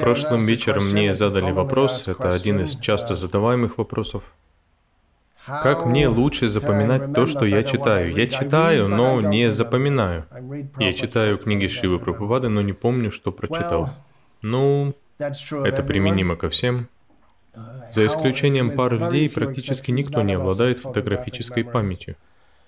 Прошлым вечером мне задали вопрос, это один из часто задаваемых вопросов. Как мне лучше запоминать то, что я читаю? Я читаю, но не запоминаю. Я читаю книги Шивы Прабхупады, но не помню, что прочитал. Ну, это применимо ко всем. За исключением пары людей, практически никто не обладает фотографической памятью.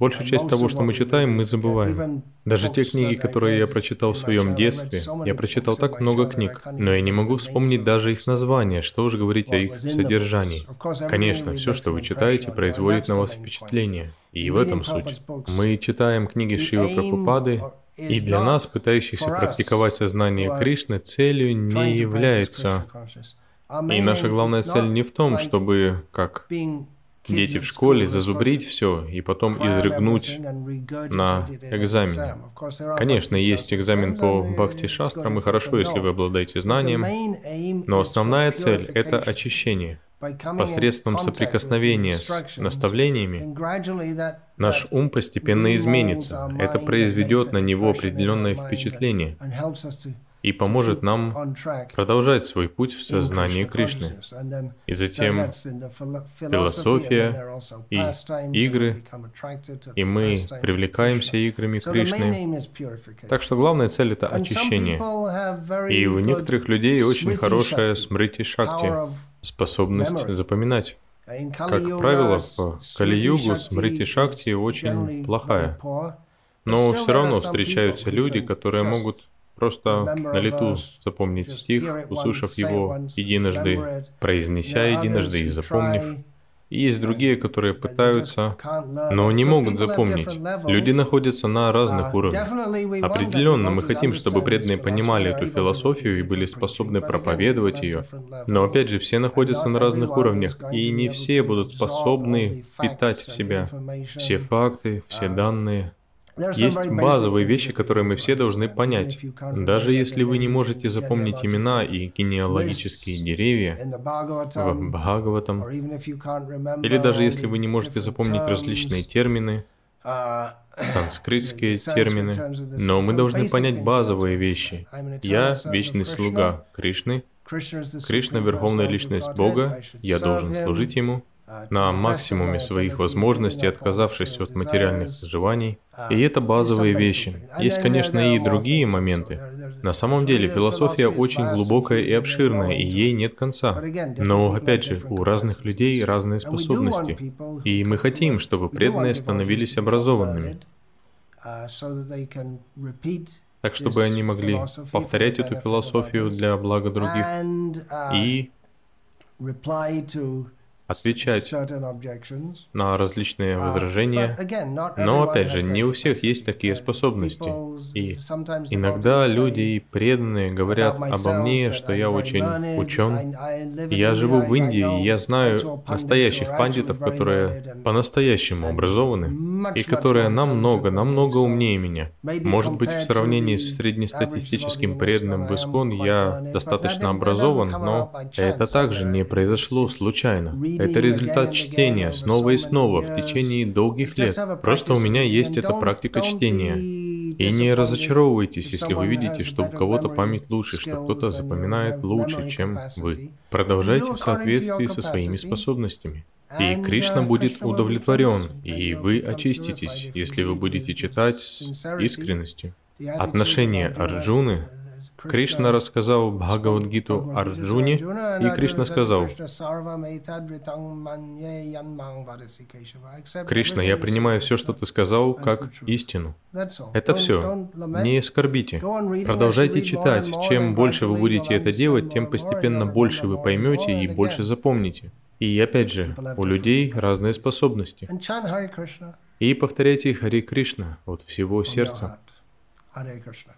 Большую часть того, что мы читаем, мы забываем. Даже те книги, которые я прочитал в своем детстве, я прочитал так много книг, но я не могу вспомнить даже их названия, что уж говорить о их содержании. Конечно, все, что вы читаете, производит на вас впечатление. И в этом суть. Мы читаем книги Шивы Прабхупады, и для нас, пытающихся практиковать сознание Кришны, целью не является... И наша главная цель не в том, чтобы, как дети в школе зазубрить все и потом изрыгнуть на экзамене. Конечно, есть экзамен по бхакти шастрам, и хорошо, если вы обладаете знанием, но основная цель — это очищение. Посредством соприкосновения с наставлениями наш ум постепенно изменится. Это произведет на него определенное впечатление и поможет нам продолжать свой путь в сознании Кришны. И затем философия и игры, и мы привлекаемся играми Кришны. Так что главная цель — это очищение. И у некоторых людей очень хорошая смрити шакти, способность запоминать. Как правило, в Кали-югу смрити шакти очень плохая. Но все равно встречаются люди, которые могут Просто на лету запомнить стих, услышав его единожды, произнеся единожды и запомнив. И есть другие, которые пытаются, но не могут запомнить. Люди находятся на разных уровнях. Определенно, мы хотим, чтобы преданные понимали эту философию и были способны проповедовать ее. Но опять же, все находятся на разных уровнях, и не все будут способны питать в себя все факты, все данные. Есть базовые вещи, которые мы все должны понять. Даже если вы не можете запомнить имена и генеалогические деревья в Бхагаватам, или даже если вы не можете запомнить различные термины, санскритские термины, но мы должны понять базовые вещи. Я — вечный слуга Кришны, Кришна — верховная личность Бога, я должен служить Ему, на максимуме своих возможностей, отказавшись от материальных желаний. И это базовые вещи. Есть, конечно, и другие моменты. На самом деле, философия очень глубокая и обширная, и ей нет конца. Но, опять же, у разных людей разные способности. И мы хотим, чтобы преданные становились образованными. Так, чтобы они могли повторять эту философию для блага других и отвечать на различные возражения, но опять же, не у всех есть такие способности. И иногда люди преданные говорят обо мне, что я очень учен. Я живу в Индии, и я знаю настоящих пандитов, которые по-настоящему образованы, и которые намного, намного умнее меня. Может быть, в сравнении с среднестатистическим преданным в Искон я достаточно образован, но это также не произошло случайно. Это результат чтения снова и снова в течение долгих лет. Просто у меня есть эта практика чтения. И не разочаровывайтесь, если вы видите, что у кого-то память лучше, что кто-то запоминает лучше, чем вы. Продолжайте в соответствии со своими способностями. И Кришна будет удовлетворен, и вы очиститесь, если вы будете читать с искренностью. Отношение Арджуны Кришна рассказал Бхагавадгиту Арджуне, и Кришна сказал, «Кришна, я принимаю все, что ты сказал, как истину. Это все. Не оскорбите. Продолжайте читать. Чем больше вы будете это делать, тем постепенно больше вы поймете и больше запомните. И опять же, у людей разные способности. И повторяйте Хари Кришна от всего сердца. Hare Krishna.